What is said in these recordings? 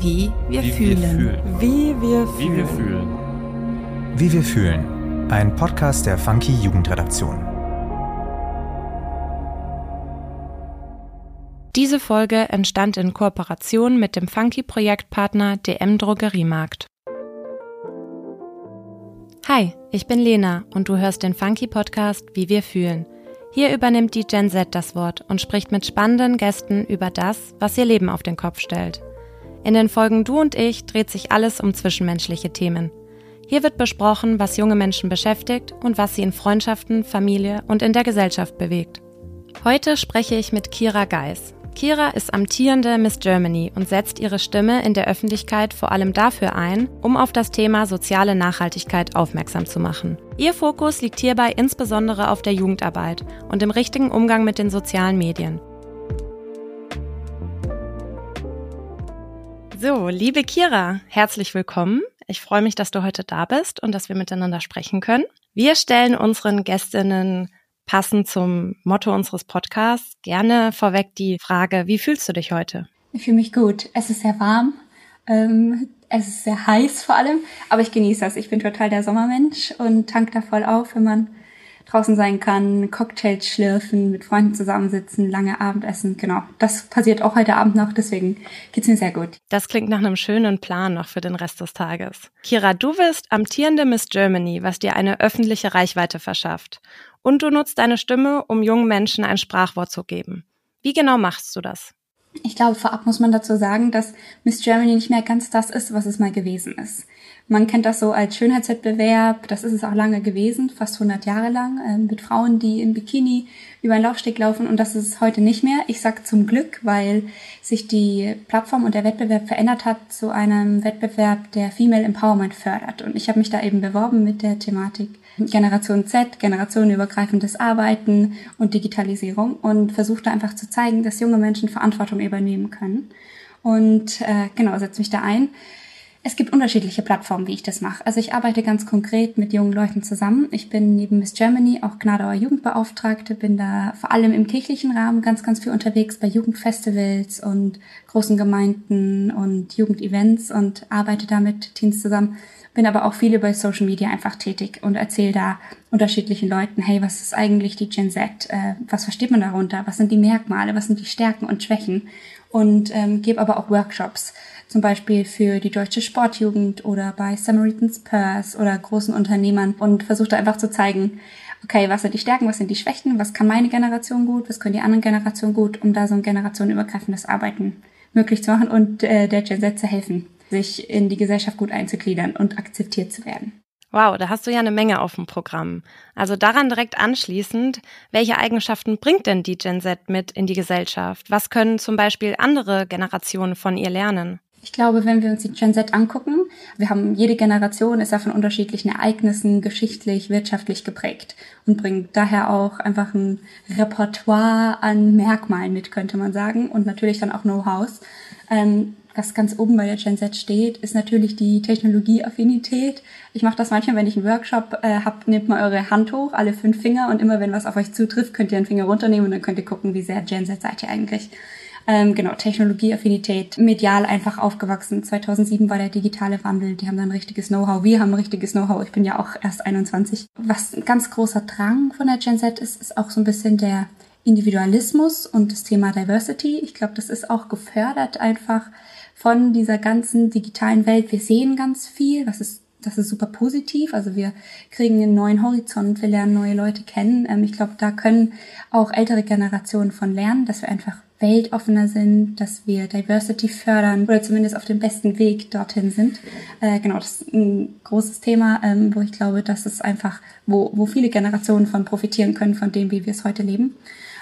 Wie wir Wie fühlen. wir fühlen. Wie wir Wie wir fühlen. fühlen. Wie wir fühlen. Ein Podcast der Funky Jugendredaktion. Diese Folge entstand in Kooperation mit dem Funky-Projektpartner DM Drogeriemarkt. Hi, ich bin Lena und du hörst den Funky-Podcast Wie wir fühlen. Hier übernimmt die Gen Z das Wort und spricht mit spannenden Gästen über das, was ihr Leben auf den Kopf stellt. In den Folgen Du und ich dreht sich alles um zwischenmenschliche Themen. Hier wird besprochen, was junge Menschen beschäftigt und was sie in Freundschaften, Familie und in der Gesellschaft bewegt. Heute spreche ich mit Kira Geis. Kira ist amtierende Miss Germany und setzt ihre Stimme in der Öffentlichkeit vor allem dafür ein, um auf das Thema soziale Nachhaltigkeit aufmerksam zu machen. Ihr Fokus liegt hierbei insbesondere auf der Jugendarbeit und im richtigen Umgang mit den sozialen Medien. So, liebe Kira, herzlich willkommen. Ich freue mich, dass du heute da bist und dass wir miteinander sprechen können. Wir stellen unseren Gästinnen passend zum Motto unseres Podcasts gerne vorweg die Frage, wie fühlst du dich heute? Ich fühle mich gut. Es ist sehr warm. Ähm, es ist sehr heiß vor allem, aber ich genieße das. Ich bin total der Sommermensch und tank da voll auf, wenn man draußen sein kann, Cocktails schlürfen, mit Freunden zusammensitzen, lange Abendessen. Genau, das passiert auch heute Abend noch, deswegen geht's mir sehr gut. Das klingt nach einem schönen Plan noch für den Rest des Tages. Kira, du bist amtierende Miss Germany, was dir eine öffentliche Reichweite verschafft. Und du nutzt deine Stimme, um jungen Menschen ein Sprachwort zu geben. Wie genau machst du das? Ich glaube, vorab muss man dazu sagen, dass Miss Germany nicht mehr ganz das ist, was es mal gewesen ist. Man kennt das so als Schönheitswettbewerb, das ist es auch lange gewesen, fast 100 Jahre lang, äh, mit Frauen, die im Bikini über einen Laufsteg laufen und das ist es heute nicht mehr. Ich sag zum Glück, weil sich die Plattform und der Wettbewerb verändert hat zu einem Wettbewerb, der Female Empowerment fördert. Und ich habe mich da eben beworben mit der Thematik Generation Z, generationenübergreifendes Arbeiten und Digitalisierung und versuchte einfach zu zeigen, dass junge Menschen Verantwortung übernehmen können. Und äh, genau, setze mich da ein. Es gibt unterschiedliche Plattformen, wie ich das mache. Also ich arbeite ganz konkret mit jungen Leuten zusammen. Ich bin neben Miss Germany auch Gnadauer Jugendbeauftragte, bin da vor allem im kirchlichen Rahmen ganz, ganz viel unterwegs bei Jugendfestivals und großen Gemeinden und Jugendevents und arbeite da mit Teams zusammen. Bin aber auch viel über Social Media einfach tätig und erzähle da unterschiedlichen Leuten, hey, was ist eigentlich die Gen Z? Äh, was versteht man darunter? Was sind die Merkmale? Was sind die Stärken und Schwächen? Und ähm, gebe aber auch Workshops zum Beispiel für die deutsche Sportjugend oder bei Samaritans Purse oder großen Unternehmern und versuchte einfach zu zeigen, okay, was sind die Stärken, was sind die Schwächen, was kann meine Generation gut, was können die anderen Generationen gut, um da so ein generationenübergreifendes Arbeiten möglich zu machen und äh, der Gen Z zu helfen, sich in die Gesellschaft gut einzugliedern und akzeptiert zu werden. Wow, da hast du ja eine Menge auf dem Programm. Also daran direkt anschließend, welche Eigenschaften bringt denn die Gen Z mit in die Gesellschaft? Was können zum Beispiel andere Generationen von ihr lernen? Ich glaube, wenn wir uns die Gen Z angucken, wir haben jede Generation ist ja von unterschiedlichen Ereignissen geschichtlich, wirtschaftlich geprägt und bringt daher auch einfach ein Repertoire an Merkmalen mit, könnte man sagen, und natürlich dann auch Know-hows. Ähm, was ganz oben bei der Gen Z steht, ist natürlich die Technologieaffinität. Ich mache das manchmal, wenn ich einen Workshop äh, habe, nehmt mal eure Hand hoch, alle fünf Finger und immer wenn was auf euch zutrifft, könnt ihr einen Finger runternehmen und dann könnt ihr gucken, wie sehr Gen Z seid ihr eigentlich. Ähm, genau, Technologieaffinität, medial einfach aufgewachsen. 2007 war der digitale Wandel, die haben dann richtiges Know-how, wir haben richtiges Know-how, ich bin ja auch erst 21. Was ein ganz großer Drang von der Gen Z ist, ist auch so ein bisschen der Individualismus und das Thema Diversity. Ich glaube, das ist auch gefördert einfach von dieser ganzen digitalen Welt. Wir sehen ganz viel, was ist das ist super positiv. Also wir kriegen einen neuen Horizont, wir lernen neue Leute kennen. Ähm, ich glaube, da können auch ältere Generationen von lernen, dass wir einfach weltoffener sind, dass wir Diversity fördern oder zumindest auf dem besten Weg dorthin sind. Äh, genau, das ist ein großes Thema, ähm, wo ich glaube, dass es einfach, wo, wo viele Generationen von profitieren können, von dem, wie wir es heute leben.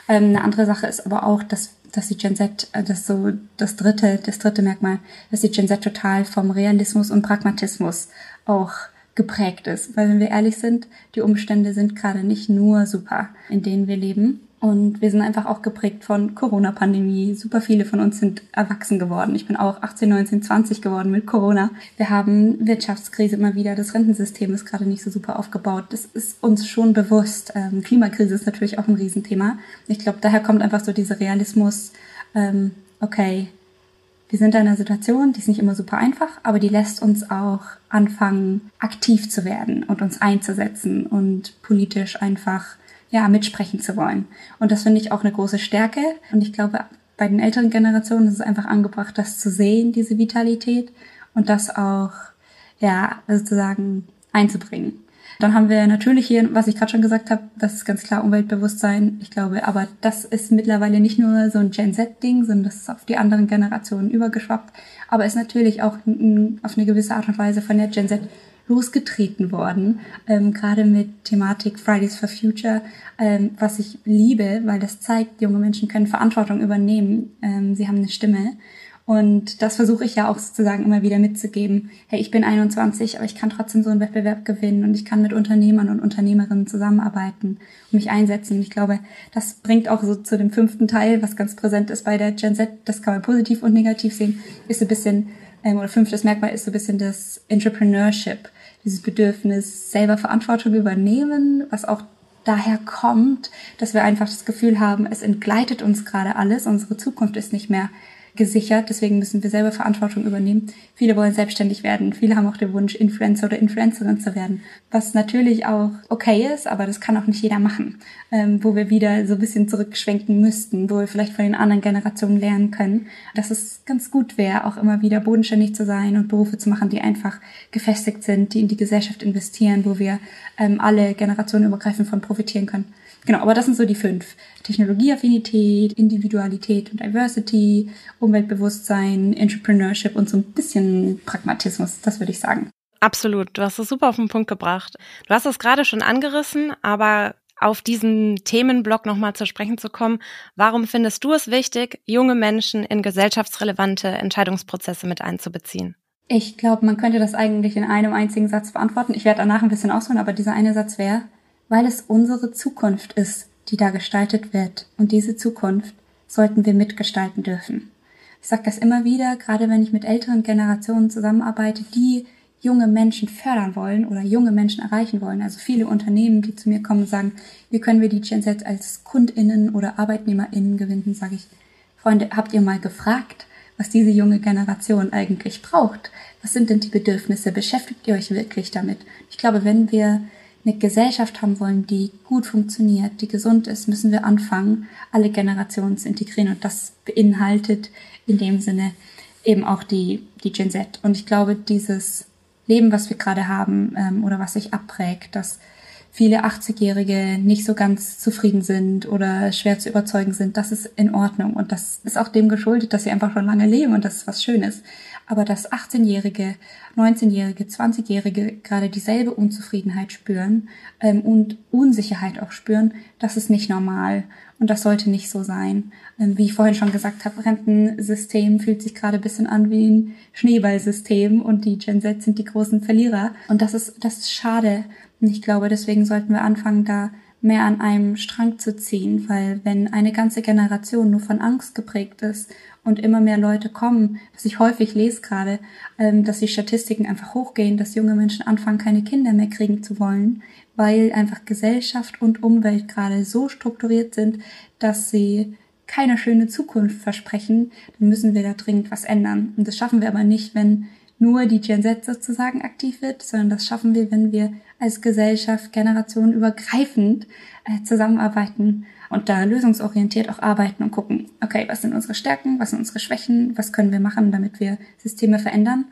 Ähm, eine andere Sache ist aber auch, dass, dass die Gen Z, äh, das so das dritte, das dritte Merkmal, dass die Gen Z total vom Realismus und Pragmatismus auch geprägt ist. Weil wenn wir ehrlich sind, die Umstände sind gerade nicht nur super, in denen wir leben. Und wir sind einfach auch geprägt von Corona-Pandemie. Super viele von uns sind erwachsen geworden. Ich bin auch 18, 19, 20 geworden mit Corona. Wir haben Wirtschaftskrise immer wieder. Das Rentensystem ist gerade nicht so super aufgebaut. Das ist uns schon bewusst. Ähm, Klimakrise ist natürlich auch ein Riesenthema. Ich glaube, daher kommt einfach so dieser Realismus. Ähm, okay, wir sind in einer Situation, die ist nicht immer super einfach, aber die lässt uns auch anfangen, aktiv zu werden und uns einzusetzen und politisch einfach ja, mitsprechen zu wollen. Und das finde ich auch eine große Stärke. Und ich glaube, bei den älteren Generationen ist es einfach angebracht, das zu sehen, diese Vitalität und das auch, ja, sozusagen einzubringen. Dann haben wir natürlich hier, was ich gerade schon gesagt habe, das ist ganz klar Umweltbewusstsein. Ich glaube, aber das ist mittlerweile nicht nur so ein Gen Z-Ding, sondern das ist auf die anderen Generationen übergeschwappt. Aber ist natürlich auch auf eine gewisse Art und Weise von der Gen Z losgetreten worden, ähm, gerade mit Thematik Fridays for Future, ähm, was ich liebe, weil das zeigt, junge Menschen können Verantwortung übernehmen, ähm, sie haben eine Stimme und das versuche ich ja auch sozusagen immer wieder mitzugeben. Hey, ich bin 21, aber ich kann trotzdem so einen Wettbewerb gewinnen und ich kann mit Unternehmern und Unternehmerinnen zusammenarbeiten und mich einsetzen. Und ich glaube, das bringt auch so zu dem fünften Teil, was ganz präsent ist bei der Gen Z. Das kann man positiv und negativ sehen. Ist so ein bisschen, ähm, oder fünftes Merkmal ist so ein bisschen das Entrepreneurship. Dieses Bedürfnis, selber Verantwortung übernehmen, was auch daher kommt, dass wir einfach das Gefühl haben, es entgleitet uns gerade alles, unsere Zukunft ist nicht mehr gesichert. Deswegen müssen wir selber Verantwortung übernehmen. Viele wollen selbstständig werden. Viele haben auch den Wunsch, Influencer oder Influencerin zu werden. Was natürlich auch okay ist, aber das kann auch nicht jeder machen. Ähm, wo wir wieder so ein bisschen zurückschwenken müssten, wo wir vielleicht von den anderen Generationen lernen können, dass es ganz gut wäre, auch immer wieder bodenständig zu sein und Berufe zu machen, die einfach gefestigt sind, die in die Gesellschaft investieren, wo wir ähm, alle Generationen übergreifend von profitieren können. Genau, aber das sind so die fünf. Technologieaffinität, Individualität und Diversity, Umweltbewusstsein, Entrepreneurship und so ein bisschen Pragmatismus, das würde ich sagen. Absolut, du hast es super auf den Punkt gebracht. Du hast es gerade schon angerissen, aber auf diesen Themenblock nochmal zu sprechen zu kommen. Warum findest du es wichtig, junge Menschen in gesellschaftsrelevante Entscheidungsprozesse mit einzubeziehen? Ich glaube, man könnte das eigentlich in einem einzigen Satz beantworten. Ich werde danach ein bisschen ausholen, aber dieser eine Satz wäre, weil es unsere Zukunft ist, die da gestaltet wird. Und diese Zukunft sollten wir mitgestalten dürfen. Ich sage das immer wieder, gerade wenn ich mit älteren Generationen zusammenarbeite, die junge Menschen fördern wollen oder junge Menschen erreichen wollen. Also viele Unternehmen, die zu mir kommen und sagen, wie können wir die Gen Z als KundInnen oder ArbeitnehmerInnen gewinnen, sage ich, Freunde, habt ihr mal gefragt, was diese junge Generation eigentlich braucht? Was sind denn die Bedürfnisse? Beschäftigt ihr euch wirklich damit? Ich glaube, wenn wir eine Gesellschaft haben wollen, die gut funktioniert, die gesund ist, müssen wir anfangen, alle Generationen zu integrieren. Und das beinhaltet in dem Sinne eben auch die, die Gen Z. Und ich glaube, dieses Leben, was wir gerade haben ähm, oder was sich abprägt, dass viele 80-Jährige nicht so ganz zufrieden sind oder schwer zu überzeugen sind, das ist in Ordnung. Und das ist auch dem geschuldet, dass sie einfach schon lange leben und das ist was Schönes aber dass 18-Jährige, 19-Jährige, 20-Jährige gerade dieselbe Unzufriedenheit spüren ähm, und Unsicherheit auch spüren, das ist nicht normal und das sollte nicht so sein. Ähm, wie ich vorhin schon gesagt habe, Rentensystem fühlt sich gerade ein bisschen an wie ein Schneeballsystem und die Gen Z sind die großen Verlierer und das ist, das ist schade. Und ich glaube, deswegen sollten wir anfangen, da mehr an einem Strang zu ziehen, weil wenn eine ganze Generation nur von Angst geprägt ist und immer mehr Leute kommen, was ich häufig lese gerade, ähm, dass die Statistiken einfach hochgehen, dass junge Menschen anfangen, keine Kinder mehr kriegen zu wollen, weil einfach Gesellschaft und Umwelt gerade so strukturiert sind, dass sie keine schöne Zukunft versprechen, dann müssen wir da dringend was ändern. Und das schaffen wir aber nicht, wenn nur die Gen Z sozusagen aktiv wird, sondern das schaffen wir, wenn wir als Gesellschaft generationenübergreifend äh, zusammenarbeiten und da lösungsorientiert auch arbeiten und gucken, okay, was sind unsere Stärken, was sind unsere Schwächen, was können wir machen, damit wir Systeme verändern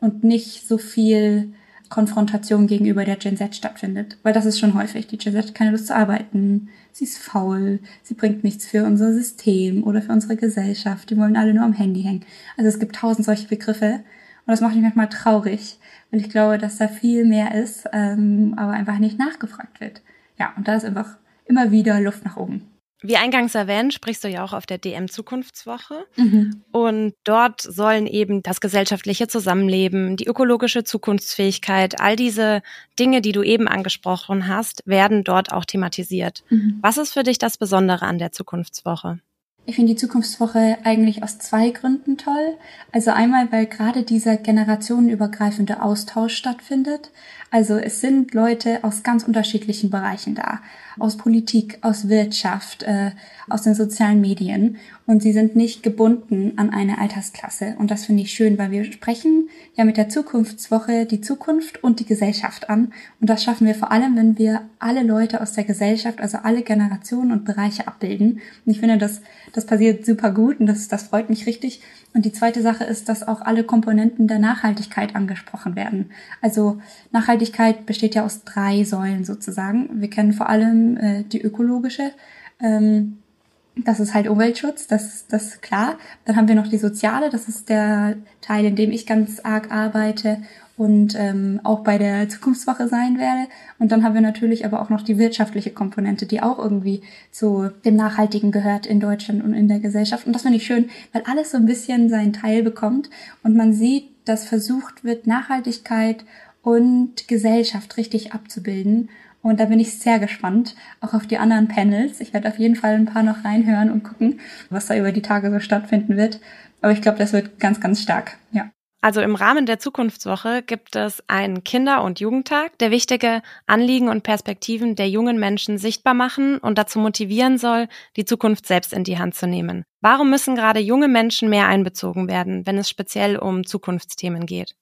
und nicht so viel Konfrontation gegenüber der Gen Z stattfindet. Weil das ist schon häufig. Die Gen Z hat keine Lust zu arbeiten, sie ist faul, sie bringt nichts für unser System oder für unsere Gesellschaft, die wollen alle nur am Handy hängen. Also es gibt tausend solche Begriffe und das macht mich manchmal traurig, weil ich glaube, dass da viel mehr ist, ähm, aber einfach nicht nachgefragt wird. Ja, und da ist einfach immer wieder Luft nach oben. Wie eingangs erwähnt, sprichst du ja auch auf der DM Zukunftswoche. Mhm. Und dort sollen eben das gesellschaftliche Zusammenleben, die ökologische Zukunftsfähigkeit, all diese Dinge, die du eben angesprochen hast, werden dort auch thematisiert. Mhm. Was ist für dich das Besondere an der Zukunftswoche? Ich finde die Zukunftswoche eigentlich aus zwei Gründen toll. Also einmal, weil gerade dieser generationenübergreifende Austausch stattfindet. Also es sind Leute aus ganz unterschiedlichen Bereichen da. Aus Politik, aus Wirtschaft, äh, aus den sozialen Medien. Und sie sind nicht gebunden an eine Altersklasse. Und das finde ich schön, weil wir sprechen ja mit der Zukunftswoche die Zukunft und die Gesellschaft an. Und das schaffen wir vor allem, wenn wir alle Leute aus der Gesellschaft, also alle Generationen und Bereiche abbilden. Und ich finde, das, das passiert super gut und das, das freut mich richtig. Und die zweite Sache ist, dass auch alle Komponenten der Nachhaltigkeit angesprochen werden. Also Nachhaltigkeit besteht ja aus drei Säulen sozusagen. Wir kennen vor allem äh, die ökologische. Ähm, das ist halt Umweltschutz, das, das klar. Dann haben wir noch die soziale, das ist der Teil, in dem ich ganz arg arbeite und ähm, auch bei der Zukunftswoche sein werde. Und dann haben wir natürlich aber auch noch die wirtschaftliche Komponente, die auch irgendwie zu dem Nachhaltigen gehört in Deutschland und in der Gesellschaft. Und das finde ich schön, weil alles so ein bisschen seinen Teil bekommt und man sieht, dass versucht wird, Nachhaltigkeit und Gesellschaft richtig abzubilden. Und da bin ich sehr gespannt, auch auf die anderen Panels. Ich werde auf jeden Fall ein paar noch reinhören und gucken, was da über die Tage so stattfinden wird. Aber ich glaube, das wird ganz, ganz stark, ja. Also im Rahmen der Zukunftswoche gibt es einen Kinder- und Jugendtag, der wichtige Anliegen und Perspektiven der jungen Menschen sichtbar machen und dazu motivieren soll, die Zukunft selbst in die Hand zu nehmen. Warum müssen gerade junge Menschen mehr einbezogen werden, wenn es speziell um Zukunftsthemen geht?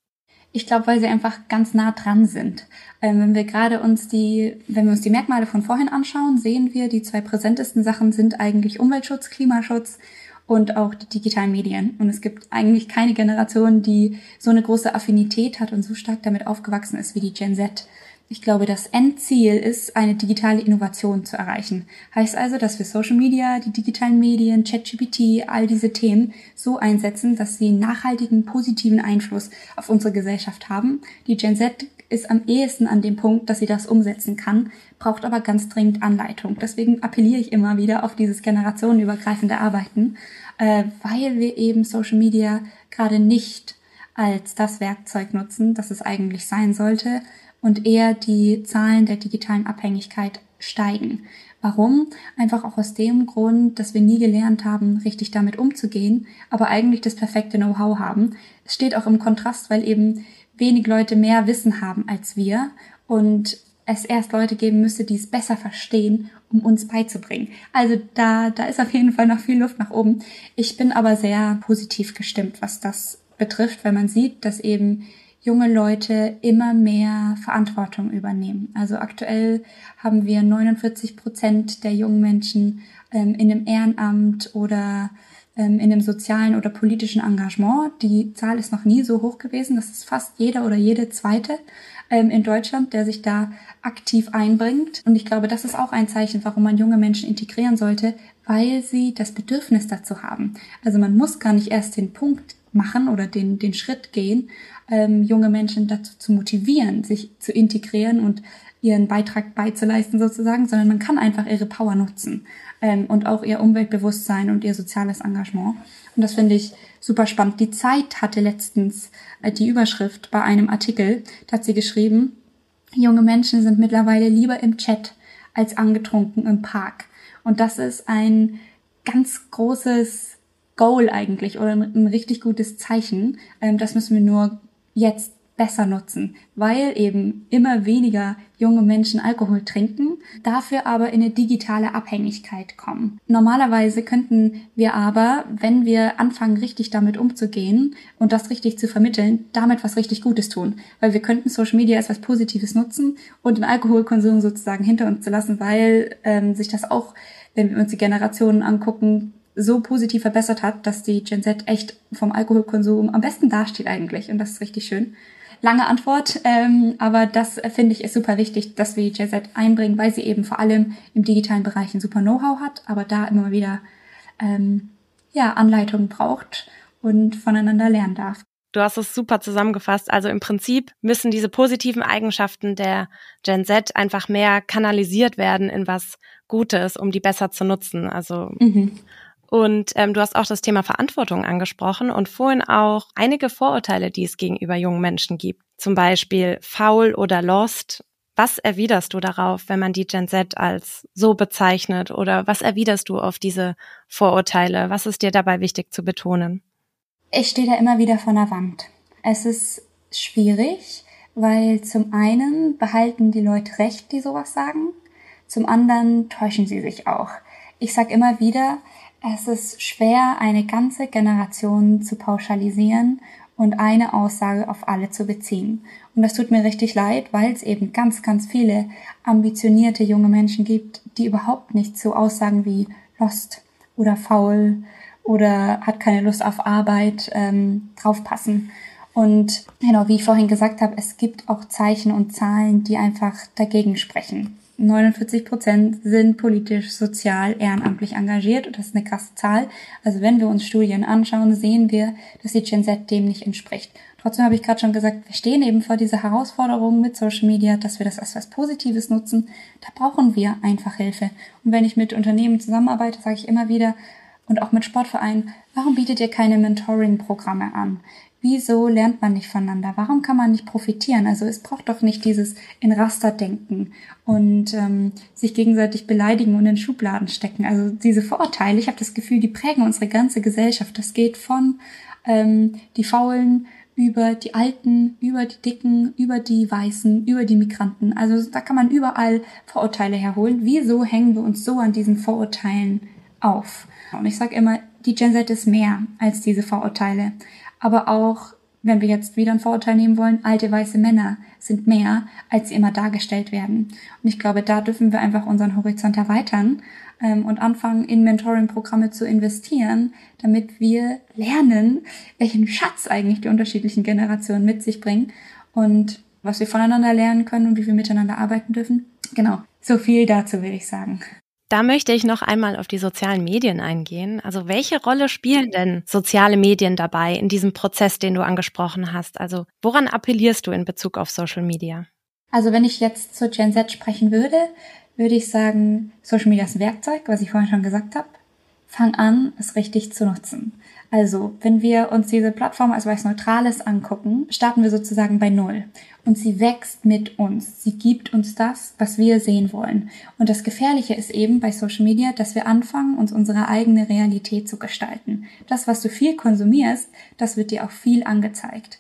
Ich glaube, weil sie einfach ganz nah dran sind. Ähm, wenn wir gerade uns die, wenn wir uns die Merkmale von vorhin anschauen, sehen wir, die zwei präsentesten Sachen sind eigentlich Umweltschutz, Klimaschutz und auch die digitalen Medien. Und es gibt eigentlich keine Generation, die so eine große Affinität hat und so stark damit aufgewachsen ist wie die Gen Z. Ich glaube, das Endziel ist, eine digitale Innovation zu erreichen. Heißt also, dass wir Social Media, die digitalen Medien, ChatGPT, all diese Themen so einsetzen, dass sie nachhaltigen, positiven Einfluss auf unsere Gesellschaft haben. Die Gen Z ist am ehesten an dem Punkt, dass sie das umsetzen kann, braucht aber ganz dringend Anleitung. Deswegen appelliere ich immer wieder auf dieses generationenübergreifende Arbeiten, äh, weil wir eben Social Media gerade nicht als das Werkzeug nutzen, das es eigentlich sein sollte, und eher die Zahlen der digitalen Abhängigkeit steigen. Warum? Einfach auch aus dem Grund, dass wir nie gelernt haben, richtig damit umzugehen, aber eigentlich das perfekte Know-how haben. Es steht auch im Kontrast, weil eben wenig Leute mehr Wissen haben als wir und es erst Leute geben müsste, die es besser verstehen, um uns beizubringen. Also da, da ist auf jeden Fall noch viel Luft nach oben. Ich bin aber sehr positiv gestimmt, was das betrifft, weil man sieht, dass eben junge Leute immer mehr Verantwortung übernehmen. Also aktuell haben wir 49 Prozent der jungen Menschen ähm, in einem Ehrenamt oder ähm, in einem sozialen oder politischen Engagement. Die Zahl ist noch nie so hoch gewesen. Das ist fast jeder oder jede zweite ähm, in Deutschland, der sich da aktiv einbringt. Und ich glaube, das ist auch ein Zeichen, warum man junge Menschen integrieren sollte, weil sie das Bedürfnis dazu haben. Also man muss gar nicht erst den Punkt machen oder den, den Schritt gehen, ähm, junge Menschen dazu zu motivieren, sich zu integrieren und ihren Beitrag beizuleisten sozusagen, sondern man kann einfach ihre Power nutzen ähm, und auch ihr Umweltbewusstsein und ihr soziales Engagement. Und das finde ich super spannend. Die Zeit hatte letztens äh, die Überschrift bei einem Artikel, da hat sie geschrieben, junge Menschen sind mittlerweile lieber im Chat als angetrunken im Park. Und das ist ein ganz großes Goal eigentlich oder ein, richtig gutes Zeichen. Ähm, das müssen wir nur jetzt besser nutzen, weil eben immer weniger junge Menschen Alkohol trinken, dafür aber in eine digitale Abhängigkeit kommen. Normalerweise könnten wir aber, wenn wir anfangen, richtig damit umzugehen und das richtig zu vermitteln, damit was richtig Gutes tun. Weil wir könnten Social Media als was Positives nutzen und den Alkoholkonsum sozusagen hinter uns zu lassen, weil ähm, sich das auch, wenn wir uns die Generationen angucken, so positiv verbessert hat, dass die Gen Z echt vom Alkoholkonsum am besten dasteht eigentlich. Und das ist richtig schön. Lange Antwort, ähm, aber das finde ich ist super wichtig, dass wir die Gen Z einbringen, weil sie eben vor allem im digitalen Bereich ein super Know-how hat, aber da immer wieder ähm, ja, Anleitungen braucht und voneinander lernen darf. Du hast es super zusammengefasst. Also im Prinzip müssen diese positiven Eigenschaften der Gen Z einfach mehr kanalisiert werden in was Gutes, um die besser zu nutzen. Also mhm. Und ähm, du hast auch das Thema Verantwortung angesprochen und vorhin auch einige Vorurteile, die es gegenüber jungen Menschen gibt. Zum Beispiel faul oder lost. Was erwiderst du darauf, wenn man die Gen Z als so bezeichnet? Oder was erwiderst du auf diese Vorurteile? Was ist dir dabei wichtig zu betonen? Ich stehe da immer wieder vor einer Wand. Es ist schwierig, weil zum einen behalten die Leute recht, die sowas sagen, zum anderen täuschen sie sich auch. Ich sag immer wieder, Es ist schwer, eine ganze Generation zu pauschalisieren und eine Aussage auf alle zu beziehen. Und das tut mir richtig leid, weil es eben ganz, ganz viele ambitionierte junge Menschen gibt, die überhaupt nicht so Aussagen wie lost oder faul oder hat keine Lust auf Arbeit ähm, draufpassen. Und genau, wie ich vorhin gesagt habe, es gibt auch Zeichen und Zahlen, die einfach dagegen sprechen. 49 Prozent sind politisch, sozial, ehrenamtlich engagiert und das ist eine krasse Zahl. Also wenn wir uns Studien anschauen, sehen wir, dass die Gen Z dem nicht entspricht. Trotzdem habe ich gerade schon gesagt, wir stehen eben vor dieser Herausforderung mit Social Media, dass wir das als was Positives nutzen. Da brauchen wir einfach Hilfe. Und wenn ich mit Unternehmen zusammenarbeite, sage ich immer wieder, und auch mit Sportvereinen, warum bietet ihr keine Mentoring-Programme an? Wieso lernt man nicht voneinander? Warum kann man nicht profitieren? Also es braucht doch nicht dieses in Raster denken und ähm, sich gegenseitig beleidigen und in Schubladen stecken. Also diese Vorurteile, ich habe das Gefühl, die prägen unsere ganze Gesellschaft. Das geht von ähm, die Faulen über die Alten, über die Dicken, über die Weißen, über die Migranten. Also da kann man überall Vorurteile herholen. Wieso hängen wir uns so an diesen Vorurteilen auf? Und ich sage immer, die Gen Z ist mehr als diese Vorurteile aber auch, wenn wir jetzt wieder ein Vorurteil nehmen wollen, alte weiße Männer sind mehr, als sie immer dargestellt werden. Und ich glaube, da dürfen wir einfach unseren Horizont erweitern ähm, und anfangen, in Mentoring-Programme zu investieren, damit wir lernen, welchen Schatz eigentlich die unterschiedlichen Generationen mit sich bringen und was wir voneinander lernen können und wie wir miteinander arbeiten dürfen. Genau, so viel dazu will ich sagen. Da möchte ich noch einmal auf die sozialen Medien eingehen. Also welche Rolle spielen denn soziale Medien dabei in diesem Prozess, den du angesprochen hast? Also woran appellierst du in Bezug auf Social Media? Also wenn ich jetzt zur Gen Z sprechen würde, würde ich sagen, Social Media ist ein Werkzeug, was ich vorhin schon gesagt habe. Fang an, es richtig zu nutzen. Also, wenn wir uns diese Plattform als was Neutrales angucken, starten wir sozusagen bei Null. Und sie wächst mit uns. Sie gibt uns das, was wir sehen wollen. Und das Gefährliche ist eben bei Social Media, dass wir anfangen, uns unsere eigene Realität zu gestalten. Das, was du viel konsumierst, das wird dir auch viel angezeigt.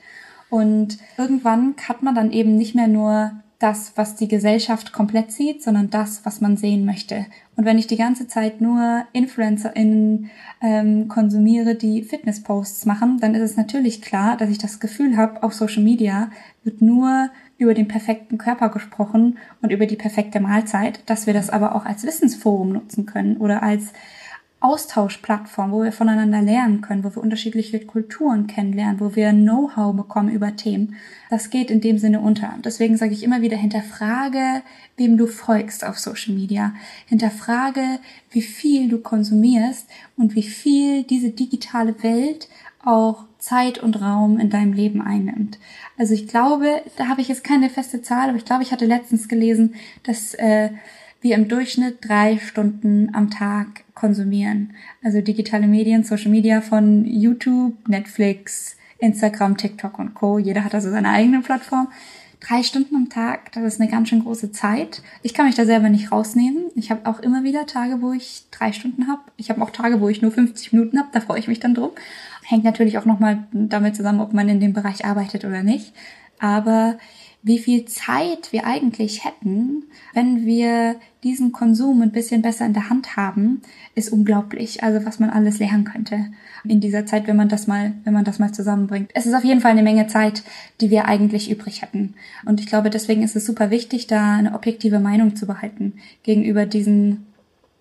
Und irgendwann hat man dann eben nicht mehr nur das, was die Gesellschaft komplett sieht, sondern das, was man sehen möchte. Und wenn ich die ganze Zeit nur InfluencerInnen ähm, konsumiere, die Fitnessposts machen, dann ist es natürlich klar, dass ich das Gefühl habe, auf Social Media wird nur über den perfekten Körper gesprochen und über die perfekte Mahlzeit, dass wir das aber auch als Wissensforum nutzen können oder als Austauschplattform, wo wir voneinander lernen können, wo wir unterschiedliche Kulturen kennenlernen, wo wir Know-how bekommen über Themen. Das geht in dem Sinne unter. Deswegen sage ich immer wieder, hinterfrage, wem du folgst auf Social Media. Hinterfrage, wie viel du konsumierst und wie viel diese digitale Welt auch Zeit und Raum in deinem Leben einnimmt. Also ich glaube, da habe ich jetzt keine feste Zahl, aber ich glaube, ich hatte letztens gelesen, dass äh, wir im Durchschnitt drei Stunden am Tag konsumieren. Also digitale Medien, Social Media von YouTube, Netflix, Instagram, TikTok und Co. Jeder hat also seine eigene Plattform. Drei Stunden am Tag, das ist eine ganz schön große Zeit. Ich kann mich da selber nicht rausnehmen. Ich habe auch immer wieder Tage, wo ich drei Stunden habe. Ich habe auch Tage, wo ich nur 50 Minuten habe. Da freue ich mich dann drum. Hängt natürlich auch nochmal damit zusammen, ob man in dem Bereich arbeitet oder nicht. Aber wie viel Zeit wir eigentlich hätten, wenn wir diesen Konsum ein bisschen besser in der Hand haben, ist unglaublich. Also was man alles lernen könnte in dieser Zeit, wenn man das mal, wenn man das mal zusammenbringt. Es ist auf jeden Fall eine Menge Zeit, die wir eigentlich übrig hätten. Und ich glaube, deswegen ist es super wichtig, da eine objektive Meinung zu behalten gegenüber diesen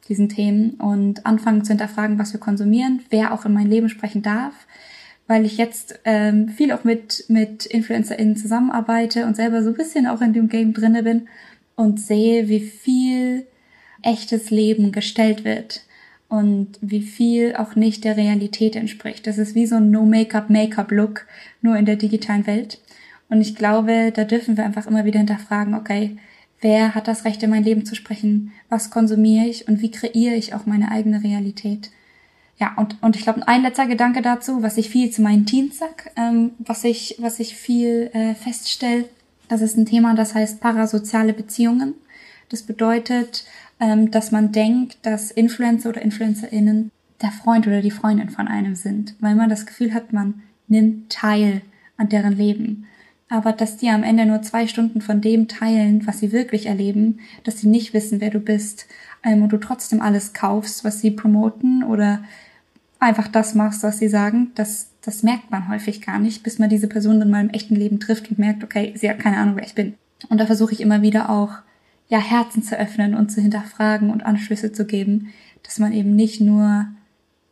diesen Themen und anfangen zu hinterfragen, was wir konsumieren, wer auch in mein Leben sprechen darf, weil ich jetzt ähm, viel auch mit, mit InfluencerInnen zusammenarbeite und selber so ein bisschen auch in dem Game drinne bin und sehe, wie viel echtes Leben gestellt wird und wie viel auch nicht der Realität entspricht. Das ist wie so ein No-Make-up-Make-up-Look, nur in der digitalen Welt. Und ich glaube, da dürfen wir einfach immer wieder hinterfragen, okay, wer hat das Recht, in mein Leben zu sprechen? Was konsumiere ich und wie kreiere ich auch meine eigene Realität? Ja, und, und ich glaube, ein letzter Gedanke dazu, was ich viel zu meinen Teens sag, ähm, was ich, was ich viel äh, feststelle, das ist ein Thema, das heißt parasoziale Beziehungen. Das bedeutet, ähm, dass man denkt, dass Influencer oder InfluencerInnen der Freund oder die Freundin von einem sind, weil man das Gefühl hat, man nimmt teil an deren Leben. aber dass die am Ende nur zwei Stunden von dem teilen, was sie wirklich erleben, dass sie nicht wissen, wer du bist ähm, und du trotzdem alles kaufst, was sie promoten oder einfach das machst, was sie sagen, das, das merkt man häufig gar nicht, bis man diese Person dann mal im echten Leben trifft und merkt, okay, sie hat keine Ahnung, wer ich bin. Und da versuche ich immer wieder auch, ja, Herzen zu öffnen und zu hinterfragen und Anschlüsse zu geben, dass man eben nicht nur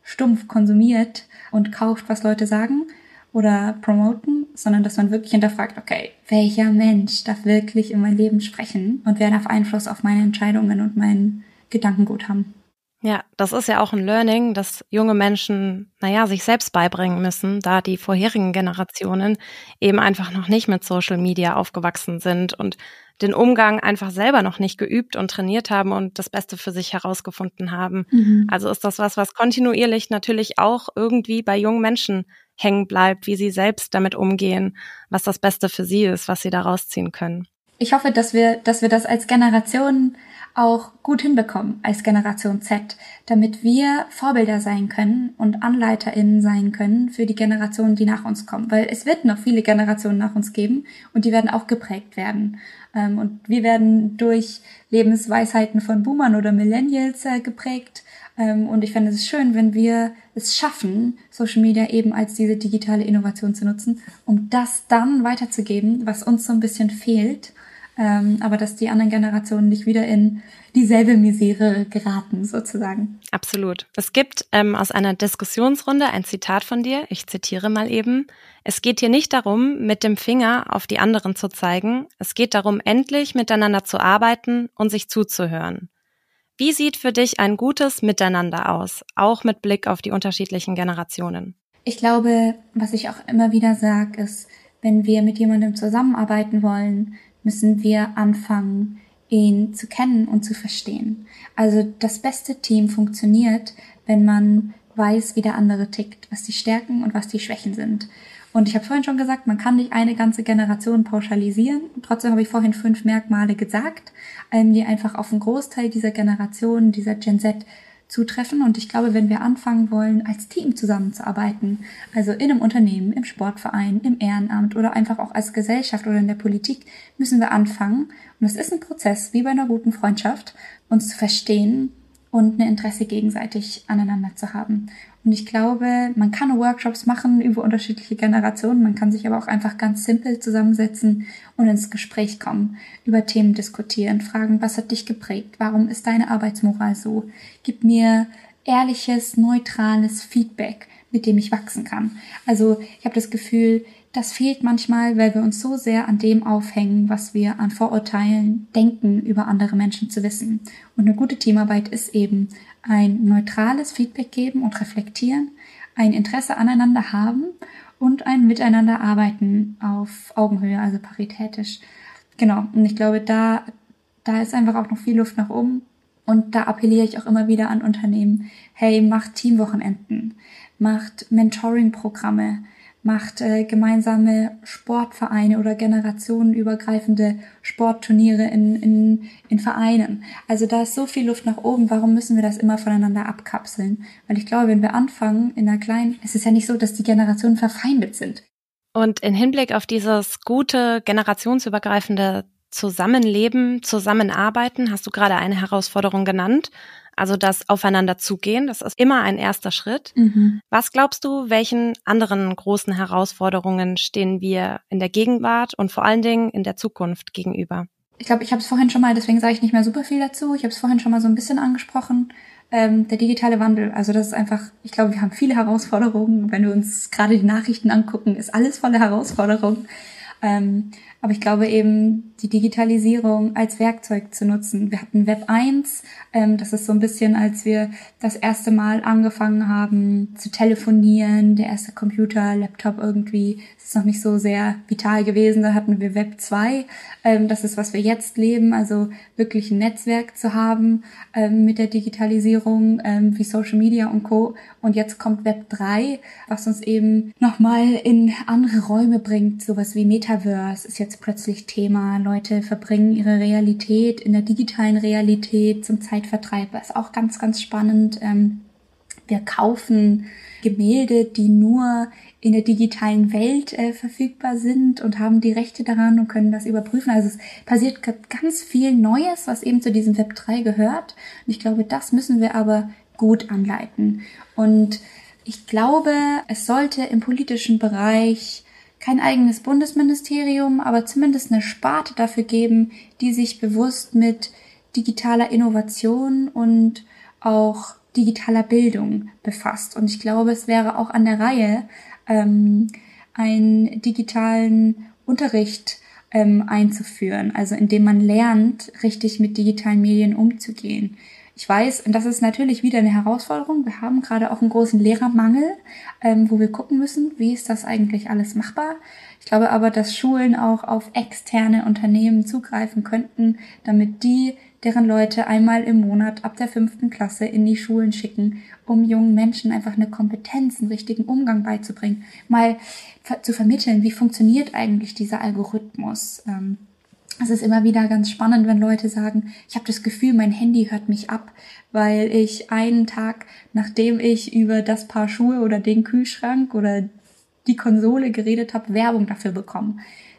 stumpf konsumiert und kauft, was Leute sagen oder promoten, sondern dass man wirklich hinterfragt, okay, welcher Mensch darf wirklich in mein Leben sprechen und wer darf Einfluss auf meine Entscheidungen und mein Gedankengut haben. Ja, das ist ja auch ein Learning, dass junge Menschen, naja, sich selbst beibringen müssen, da die vorherigen Generationen eben einfach noch nicht mit Social Media aufgewachsen sind und den Umgang einfach selber noch nicht geübt und trainiert haben und das Beste für sich herausgefunden haben. Mhm. Also ist das was, was kontinuierlich natürlich auch irgendwie bei jungen Menschen hängen bleibt, wie sie selbst damit umgehen, was das Beste für sie ist, was sie daraus ziehen können. Ich hoffe, dass wir, dass wir das als Generation auch gut hinbekommen als Generation Z, damit wir Vorbilder sein können und AnleiterInnen sein können für die Generationen, die nach uns kommen. Weil es wird noch viele Generationen nach uns geben und die werden auch geprägt werden. Ähm, und wir werden durch Lebensweisheiten von Boomern oder Millennials äh, geprägt. Ähm, und ich finde es schön, wenn wir es schaffen, Social Media eben als diese digitale Innovation zu nutzen, um das dann weiterzugeben, was uns so ein bisschen fehlt ähm, aber dass die anderen Generationen nicht wieder in dieselbe Misere geraten, sozusagen. Absolut. Es gibt ähm, aus einer Diskussionsrunde ein Zitat von dir, ich zitiere mal eben. Es geht hier nicht darum, mit dem Finger auf die anderen zu zeigen, es geht darum, endlich miteinander zu arbeiten und sich zuzuhören. Wie sieht für dich ein gutes Miteinander aus, auch mit Blick auf die unterschiedlichen Generationen? Ich glaube, was ich auch immer wieder sage, ist, wenn wir mit jemandem zusammenarbeiten wollen, müssen wir anfangen, ihn zu kennen und zu verstehen. Also das beste Team funktioniert, wenn man weiß, wie der andere tickt, was die Stärken und was die Schwächen sind. Und ich habe vorhin schon gesagt, man kann nicht eine ganze Generation pauschalisieren. Trotzdem habe ich vorhin fünf Merkmale gesagt, ähm, die einfach auf einen Großteil dieser Generation, dieser Gen Z zutreffen. Und ich glaube, wenn wir anfangen wollen, als Team zusammenzuarbeiten, also in einem Unternehmen, im Sportverein, im Ehrenamt oder einfach auch als Gesellschaft oder in der Politik, müssen wir anfangen. Und es ist ein Prozess, wie bei einer guten Freundschaft, uns zu verstehen und ein Interesse gegenseitig aneinander zu haben. Und ich glaube, man kann Workshops machen über unterschiedliche Generationen, man kann sich aber auch einfach ganz simpel zusammensetzen und ins Gespräch kommen, über Themen diskutieren, fragen, was hat dich geprägt, warum ist deine Arbeitsmoral so, gib mir ehrliches, neutrales Feedback, mit dem ich wachsen kann. Also ich habe das Gefühl, das fehlt manchmal, weil wir uns so sehr an dem aufhängen, was wir an Vorurteilen denken, über andere Menschen zu wissen. Und eine gute Teamarbeit ist eben ein neutrales Feedback geben und reflektieren, ein Interesse aneinander haben und ein Miteinander arbeiten auf Augenhöhe, also paritätisch. Genau. Und ich glaube, da, da ist einfach auch noch viel Luft nach oben. Und da appelliere ich auch immer wieder an Unternehmen. Hey, macht Teamwochenenden, macht Mentoring-Programme, macht äh, gemeinsame Sportvereine oder generationenübergreifende Sportturniere in, in, in Vereinen. Also da ist so viel Luft nach oben. Warum müssen wir das immer voneinander abkapseln? Weil ich glaube, wenn wir anfangen in einer kleinen, es ist ja nicht so, dass die Generationen verfeindet sind. Und in Hinblick auf dieses gute generationsübergreifende Zusammenleben, Zusammenarbeiten, hast du gerade eine Herausforderung genannt. Also das Aufeinander zugehen, das ist immer ein erster Schritt. Mhm. Was glaubst du, welchen anderen großen Herausforderungen stehen wir in der Gegenwart und vor allen Dingen in der Zukunft gegenüber? Ich glaube, ich habe es vorhin schon mal, deswegen sage ich nicht mehr super viel dazu. Ich habe es vorhin schon mal so ein bisschen angesprochen. Ähm, der digitale Wandel, also das ist einfach, ich glaube, wir haben viele Herausforderungen. Wenn wir uns gerade die Nachrichten angucken, ist alles voller Herausforderungen. Ähm, aber ich glaube eben, die Digitalisierung als Werkzeug zu nutzen. Wir hatten Web 1, ähm, das ist so ein bisschen, als wir das erste Mal angefangen haben zu telefonieren, der erste Computer, Laptop irgendwie, ist noch nicht so sehr vital gewesen. Da hatten wir Web 2, ähm, das ist, was wir jetzt leben, also wirklich ein Netzwerk zu haben ähm, mit der Digitalisierung, ähm, wie Social Media und Co. Und jetzt kommt Web 3, was uns eben nochmal in andere Räume bringt, sowas wie Metaverse ist jetzt plötzlich Thema. Leute verbringen ihre Realität in der digitalen Realität zum Zeitvertreib. Das ist auch ganz, ganz spannend. Ähm, Wir kaufen Gemälde, die nur in der digitalen Welt äh, verfügbar sind und haben die Rechte daran und können das überprüfen. Also es passiert ganz viel Neues, was eben zu diesem Web 3 gehört. Und ich glaube, das müssen wir aber gut anleiten. Und ich glaube, es sollte im politischen Bereich kein eigenes Bundesministerium, aber zumindest eine Sparte dafür geben, die sich bewusst mit digitaler Innovation und auch digitaler Bildung befasst. Und ich glaube, es wäre auch an der Reihe, ähm, einen digitalen Unterricht ähm, einzuführen, also indem man lernt, richtig mit digitalen Medien umzugehen. Ich weiß, und das ist natürlich wieder eine Herausforderung. Wir haben gerade auch einen großen Lehrermangel, ähm, wo wir gucken müssen, wie ist das eigentlich alles machbar. Ich glaube aber, dass Schulen auch auf externe Unternehmen zugreifen könnten, damit die deren Leute einmal im Monat ab der fünften Klasse in die Schulen schicken, um jungen Menschen einfach eine Kompetenz, einen richtigen Umgang beizubringen, mal zu vermitteln, wie funktioniert eigentlich dieser Algorithmus. Ähm, es ist immer wieder ganz spannend, wenn Leute sagen, ich habe das Gefühl, mein Handy hört mich ab, weil ich einen Tag, nachdem ich über das Paar Schuhe oder den Kühlschrank oder die Konsole geredet habe, Werbung dafür bekomme.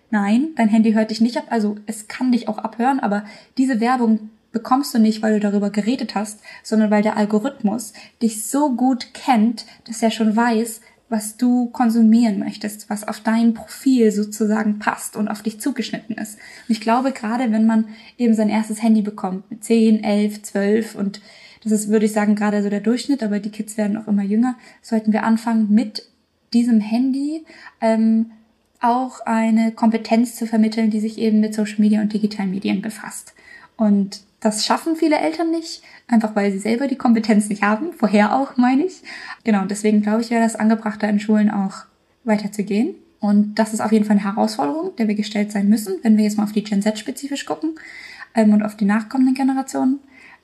Nein, dein Handy hört dich nicht ab, also es kann dich auch abhören, aber diese Werbung bekommst du nicht, weil du darüber geredet hast, sondern weil der Algorithmus dich so gut kennt, dass er schon weiß, was du konsumieren möchtest, was auf dein Profil sozusagen passt und auf dich zugeschnitten ist. Und ich glaube, gerade wenn man eben sein erstes Handy bekommt mit 10, 11, 12 und das ist, würde ich sagen, gerade so der Durchschnitt, aber die Kids werden auch immer jünger, sollten wir anfangen, mit diesem Handy ähm, auch eine Kompetenz zu vermitteln, die sich eben mit Social Media und digitalen Medien befasst. Und das schaffen viele Eltern nicht, einfach weil sie selber die Kompetenz nicht haben, vorher auch, meine ich. Genau, deswegen glaube ich, wäre das angebrachter in Schulen auch weiterzugehen. Und das ist auf jeden Fall eine Herausforderung, der wir gestellt sein müssen, wenn wir jetzt mal auf die Gen Z spezifisch gucken ähm, und auf die nachkommenden Generationen.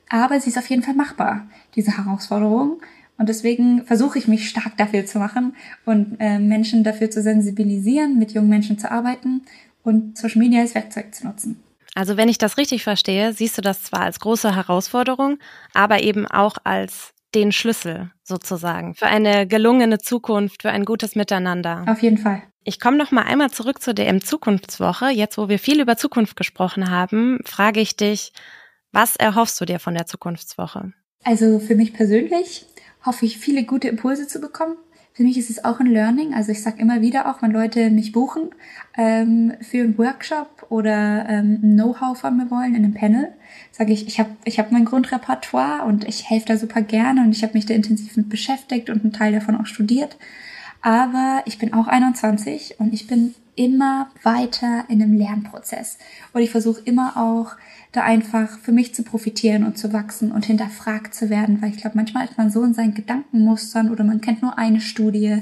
Aber sie ist auf jeden Fall machbar, diese Herausforderung. Und deswegen versuche ich mich stark dafür zu machen und äh, Menschen dafür zu sensibilisieren, mit jungen Menschen zu arbeiten und Social Media als Werkzeug zu nutzen. Also wenn ich das richtig verstehe, siehst du das zwar als große Herausforderung, aber eben auch als den Schlüssel sozusagen für eine gelungene Zukunft, für ein gutes Miteinander. Auf jeden Fall. Ich komme noch mal einmal zurück zur DM Zukunftswoche. Jetzt, wo wir viel über Zukunft gesprochen haben, frage ich dich, was erhoffst du dir von der Zukunftswoche? Also für mich persönlich hoffe ich, viele gute Impulse zu bekommen, für mich ist es auch ein Learning. Also ich sage immer wieder, auch wenn Leute mich buchen ähm, für einen Workshop oder ähm, Know-how von mir wollen in einem Panel, sage ich, ich habe ich hab mein Grundrepertoire und ich helfe da super gerne und ich habe mich da intensiv mit beschäftigt und einen Teil davon auch studiert. Aber ich bin auch 21 und ich bin immer weiter in einem Lernprozess. Und ich versuche immer auch da einfach für mich zu profitieren und zu wachsen und hinterfragt zu werden, weil ich glaube, manchmal ist man so in seinen Gedankenmustern oder man kennt nur eine Studie,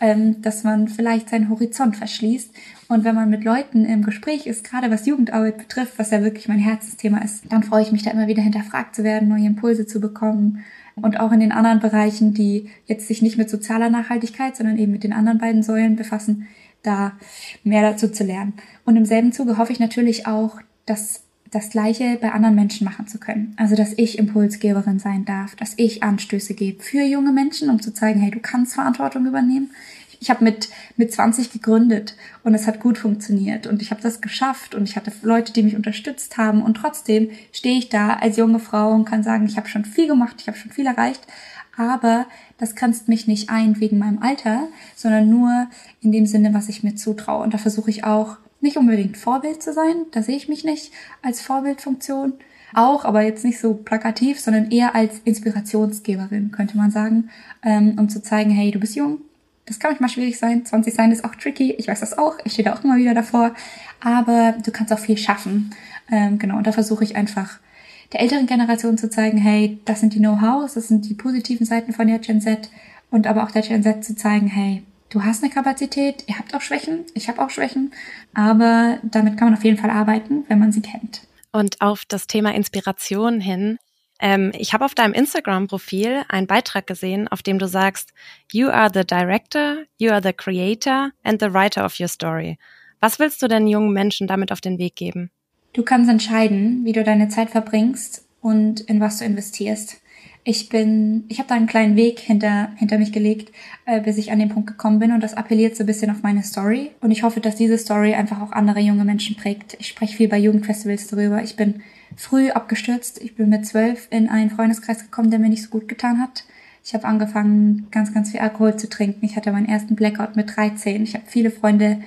ähm, dass man vielleicht seinen Horizont verschließt. Und wenn man mit Leuten im Gespräch ist, gerade was Jugendarbeit betrifft, was ja wirklich mein Herzensthema ist, dann freue ich mich da immer wieder hinterfragt zu werden, neue Impulse zu bekommen. Und auch in den anderen Bereichen, die jetzt sich nicht mit sozialer Nachhaltigkeit, sondern eben mit den anderen beiden Säulen befassen, da mehr dazu zu lernen. Und im selben Zuge hoffe ich natürlich auch, dass das Gleiche bei anderen Menschen machen zu können. Also, dass ich Impulsgeberin sein darf, dass ich Anstöße gebe für junge Menschen, um zu zeigen, hey, du kannst Verantwortung übernehmen. Ich habe mit, mit 20 gegründet und es hat gut funktioniert und ich habe das geschafft und ich hatte Leute, die mich unterstützt haben und trotzdem stehe ich da als junge Frau und kann sagen, ich habe schon viel gemacht, ich habe schon viel erreicht, aber das grenzt mich nicht ein wegen meinem Alter, sondern nur in dem Sinne, was ich mir zutraue. Und da versuche ich auch nicht unbedingt Vorbild zu sein, da sehe ich mich nicht als Vorbildfunktion. Auch, aber jetzt nicht so plakativ, sondern eher als Inspirationsgeberin, könnte man sagen, ähm, um zu zeigen, hey, du bist jung. Das kann manchmal schwierig sein. 20 sein ist auch tricky. Ich weiß das auch. Ich stehe da auch immer wieder davor. Aber du kannst auch viel schaffen. Ähm, genau. Und da versuche ich einfach der älteren Generation zu zeigen, hey, das sind die Know-hows, das sind die positiven Seiten von der Gen Z. Und aber auch der Gen Z zu zeigen, hey, du hast eine Kapazität, ihr habt auch Schwächen, ich habe auch Schwächen, aber damit kann man auf jeden Fall arbeiten, wenn man sie kennt. Und auf das Thema Inspiration hin, ähm, ich habe auf deinem Instagram-Profil einen Beitrag gesehen, auf dem du sagst, You are the director, you are the creator and the writer of your story. Was willst du denn jungen Menschen damit auf den Weg geben? Du kannst entscheiden, wie du deine Zeit verbringst und in was du investierst. Ich bin, ich habe da einen kleinen Weg hinter, hinter mich gelegt, äh, bis ich an den Punkt gekommen bin und das appelliert so ein bisschen auf meine Story. Und ich hoffe, dass diese Story einfach auch andere junge Menschen prägt. Ich spreche viel bei Jugendfestivals darüber. Ich bin früh abgestürzt. Ich bin mit zwölf in einen Freundeskreis gekommen, der mir nicht so gut getan hat. Ich habe angefangen, ganz, ganz viel Alkohol zu trinken. Ich hatte meinen ersten Blackout mit 13. Ich habe viele Freunde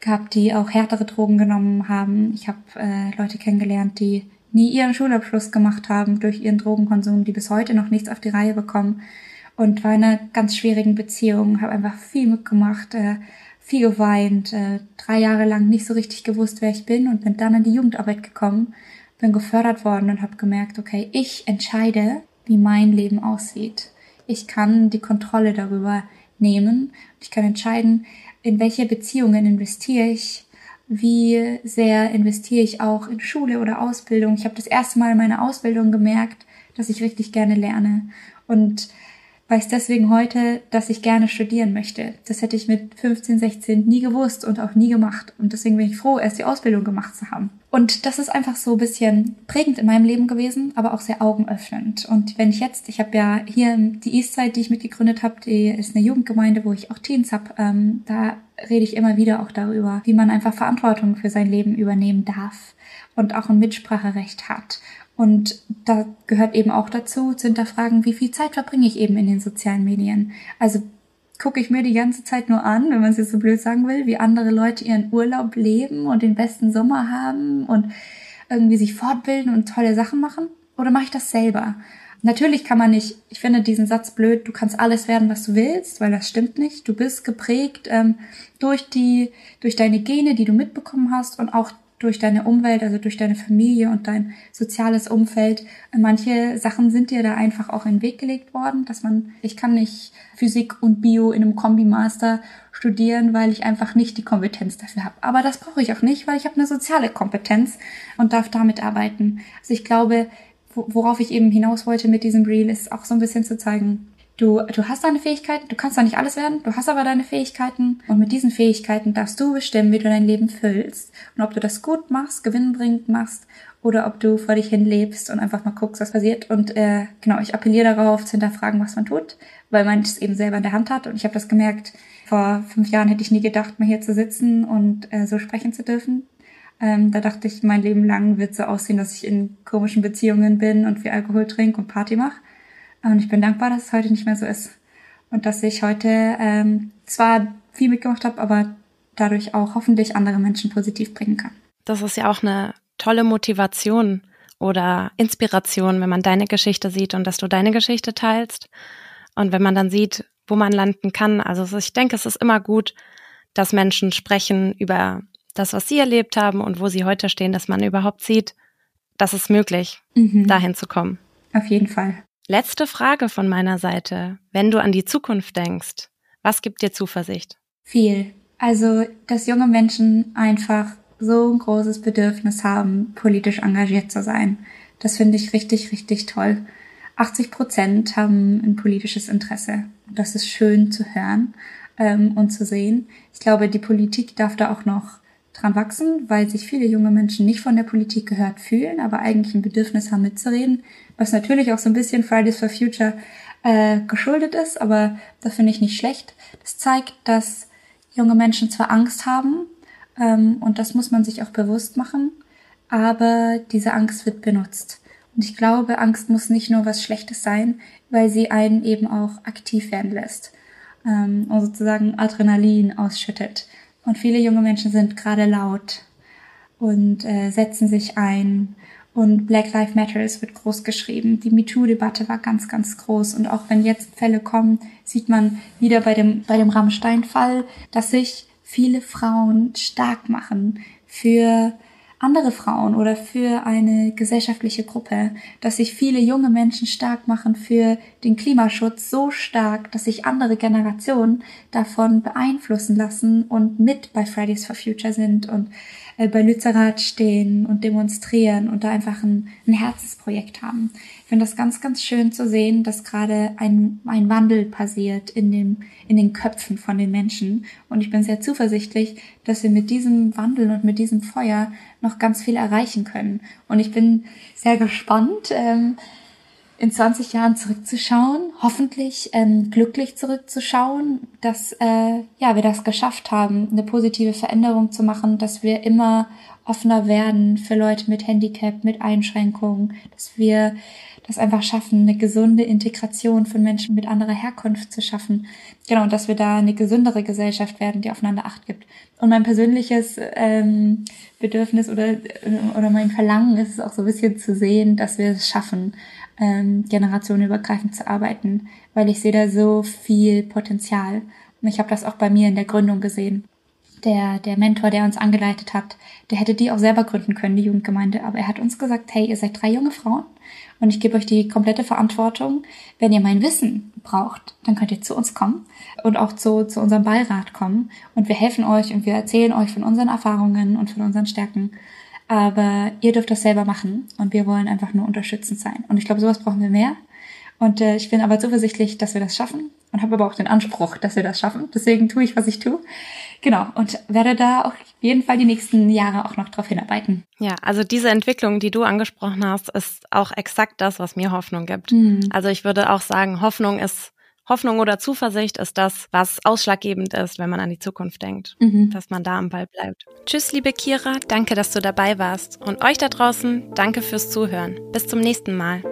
gehabt, die auch härtere Drogen genommen haben. Ich habe äh, Leute kennengelernt, die nie ihren Schulabschluss gemacht haben durch ihren Drogenkonsum, die bis heute noch nichts auf die Reihe bekommen und war in einer ganz schwierigen Beziehung, habe einfach viel mitgemacht, äh, viel geweint, äh, drei Jahre lang nicht so richtig gewusst, wer ich bin und bin dann in die Jugendarbeit gekommen, bin gefördert worden und habe gemerkt, okay, ich entscheide, wie mein Leben aussieht. Ich kann die Kontrolle darüber nehmen. Ich kann entscheiden, in welche Beziehungen investiere ich, wie sehr investiere ich auch in Schule oder Ausbildung. Ich habe das erste Mal in meiner Ausbildung gemerkt, dass ich richtig gerne lerne und weiß deswegen heute, dass ich gerne studieren möchte. Das hätte ich mit 15, 16 nie gewusst und auch nie gemacht. Und deswegen bin ich froh, erst die Ausbildung gemacht zu haben. Und das ist einfach so ein bisschen prägend in meinem Leben gewesen, aber auch sehr augenöffnend. Und wenn ich jetzt, ich habe ja hier die Eastside, die ich mitgegründet habe, die ist eine Jugendgemeinde, wo ich auch Teens habe, ähm, da rede ich immer wieder auch darüber, wie man einfach Verantwortung für sein Leben übernehmen darf und auch ein Mitspracherecht hat. Und da gehört eben auch dazu, zu hinterfragen, wie viel Zeit verbringe ich eben in den sozialen Medien. Also gucke ich mir die ganze Zeit nur an, wenn man es jetzt so blöd sagen will, wie andere Leute ihren Urlaub leben und den besten Sommer haben und irgendwie sich fortbilden und tolle Sachen machen? Oder mache ich das selber? Natürlich kann man nicht, ich finde diesen Satz blöd, du kannst alles werden, was du willst, weil das stimmt nicht. Du bist geprägt ähm, durch die, durch deine Gene, die du mitbekommen hast und auch durch deine Umwelt, also durch deine Familie und dein soziales Umfeld. Manche Sachen sind dir da einfach auch in den Weg gelegt worden, dass man, ich kann nicht Physik und Bio in einem Kombi-Master studieren, weil ich einfach nicht die Kompetenz dafür habe. Aber das brauche ich auch nicht, weil ich habe eine soziale Kompetenz und darf damit arbeiten. Also ich glaube, worauf ich eben hinaus wollte mit diesem Reel, ist auch so ein bisschen zu zeigen, du, du hast deine Fähigkeiten, du kannst da nicht alles werden, du hast aber deine Fähigkeiten und mit diesen Fähigkeiten darfst du bestimmen, wie du dein Leben füllst und ob du das gut machst, gewinnbringend machst oder ob du vor dich hin lebst und einfach mal guckst, was passiert. Und äh, genau, ich appelliere darauf, zu hinterfragen, was man tut, weil man es eben selber in der Hand hat. Und ich habe das gemerkt, vor fünf Jahren hätte ich nie gedacht, mal hier zu sitzen und äh, so sprechen zu dürfen. Ähm, da dachte ich, mein Leben lang wird so aussehen, dass ich in komischen Beziehungen bin und viel Alkohol trinke und Party mache. Und ich bin dankbar, dass es heute nicht mehr so ist. Und dass ich heute ähm, zwar viel mitgemacht habe, aber dadurch auch hoffentlich andere Menschen positiv bringen kann. Das ist ja auch eine tolle Motivation oder Inspiration, wenn man deine Geschichte sieht und dass du deine Geschichte teilst. Und wenn man dann sieht, wo man landen kann. Also ich denke, es ist immer gut, dass Menschen sprechen über das, was sie erlebt haben und wo sie heute stehen, dass man überhaupt sieht, dass es möglich, mhm. dahin zu kommen. Auf jeden Fall. Letzte Frage von meiner Seite. Wenn du an die Zukunft denkst, was gibt dir Zuversicht? Viel. Also, dass junge Menschen einfach so ein großes Bedürfnis haben, politisch engagiert zu sein. Das finde ich richtig, richtig toll. 80 Prozent haben ein politisches Interesse. Das ist schön zu hören ähm, und zu sehen. Ich glaube, die Politik darf da auch noch dran wachsen, weil sich viele junge Menschen nicht von der Politik gehört fühlen, aber eigentlich ein Bedürfnis haben mitzureden, was natürlich auch so ein bisschen Fridays for Future äh, geschuldet ist, aber das finde ich nicht schlecht. Das zeigt, dass junge Menschen zwar Angst haben, ähm, und das muss man sich auch bewusst machen, aber diese Angst wird benutzt. Und ich glaube, Angst muss nicht nur was Schlechtes sein, weil sie einen eben auch aktiv werden lässt ähm, und sozusagen Adrenalin ausschüttet. Und viele junge Menschen sind gerade laut und äh, setzen sich ein. Und Black Lives Matters wird groß geschrieben. Die MeToo-Debatte war ganz, ganz groß. Und auch wenn jetzt Fälle kommen, sieht man wieder bei dem, bei dem Rammstein-Fall, dass sich viele Frauen stark machen für andere Frauen oder für eine gesellschaftliche Gruppe, dass sich viele junge Menschen stark machen für den Klimaschutz so stark, dass sich andere Generationen davon beeinflussen lassen und mit bei Fridays for Future sind und äh, bei Lützerath stehen und demonstrieren und da einfach ein, ein Herzensprojekt haben. Ich finde das ganz, ganz schön zu sehen, dass gerade ein, ein Wandel passiert in, dem, in den Köpfen von den Menschen. Und ich bin sehr zuversichtlich, dass wir mit diesem Wandel und mit diesem Feuer noch ganz viel erreichen können. Und ich bin sehr gespannt, ähm, in 20 Jahren zurückzuschauen, hoffentlich ähm, glücklich zurückzuschauen, dass äh, ja wir das geschafft haben, eine positive Veränderung zu machen, dass wir immer offener werden für Leute mit Handicap, mit Einschränkungen, dass wir das einfach schaffen, eine gesunde Integration von Menschen mit anderer Herkunft zu schaffen. Genau, und dass wir da eine gesündere Gesellschaft werden, die aufeinander Acht gibt. Und mein persönliches ähm, Bedürfnis oder, oder mein Verlangen ist es auch so ein bisschen zu sehen, dass wir es schaffen, ähm, generationenübergreifend zu arbeiten, weil ich sehe da so viel Potenzial. Und ich habe das auch bei mir in der Gründung gesehen. Der, der Mentor, der uns angeleitet hat, der hätte die auch selber gründen können, die Jugendgemeinde. Aber er hat uns gesagt, hey, ihr seid drei junge Frauen und ich gebe euch die komplette Verantwortung. Wenn ihr mein Wissen braucht, dann könnt ihr zu uns kommen und auch zu, zu unserem Beirat kommen und wir helfen euch und wir erzählen euch von unseren Erfahrungen und von unseren Stärken aber ihr dürft das selber machen und wir wollen einfach nur unterstützend sein. Und ich glaube, sowas brauchen wir mehr. Und äh, ich bin aber zuversichtlich, dass wir das schaffen und habe aber auch den Anspruch, dass wir das schaffen. Deswegen tue ich, was ich tue. Genau. Und werde da auf jeden Fall die nächsten Jahre auch noch darauf hinarbeiten. Ja, also diese Entwicklung, die du angesprochen hast, ist auch exakt das, was mir Hoffnung gibt. Mhm. Also ich würde auch sagen, Hoffnung ist Hoffnung oder Zuversicht ist das, was ausschlaggebend ist, wenn man an die Zukunft denkt, mhm. dass man da am Ball bleibt. Tschüss, liebe Kira, danke, dass du dabei warst. Und euch da draußen, danke fürs Zuhören. Bis zum nächsten Mal.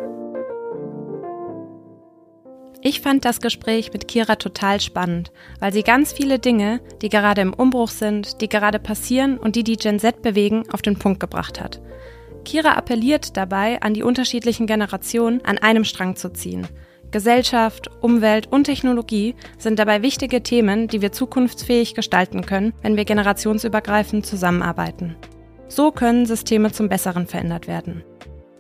Ich fand das Gespräch mit Kira total spannend, weil sie ganz viele Dinge, die gerade im Umbruch sind, die gerade passieren und die die Gen Z bewegen, auf den Punkt gebracht hat. Kira appelliert dabei an die unterschiedlichen Generationen, an einem Strang zu ziehen – Gesellschaft, Umwelt und Technologie sind dabei wichtige Themen, die wir zukunftsfähig gestalten können, wenn wir generationsübergreifend zusammenarbeiten. So können Systeme zum Besseren verändert werden.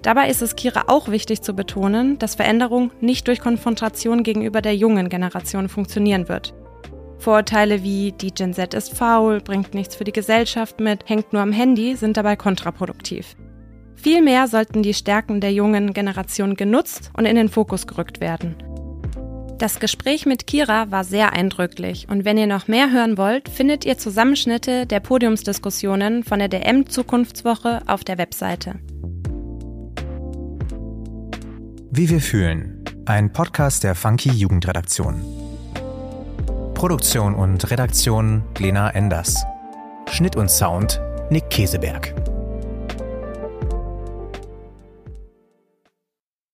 Dabei ist es Kira auch wichtig zu betonen, dass Veränderung nicht durch Konfrontation gegenüber der jungen Generation funktionieren wird. Vorurteile wie die Gen Z ist faul, bringt nichts für die Gesellschaft mit, hängt nur am Handy sind dabei kontraproduktiv. Vielmehr sollten die Stärken der jungen Generation genutzt und in den Fokus gerückt werden. Das Gespräch mit Kira war sehr eindrücklich und wenn ihr noch mehr hören wollt, findet ihr Zusammenschnitte der Podiumsdiskussionen von der DM Zukunftswoche auf der Webseite. Wie wir fühlen. Ein Podcast der Funky Jugendredaktion. Produktion und Redaktion Lena Enders. Schnitt und Sound Nick Keseberg.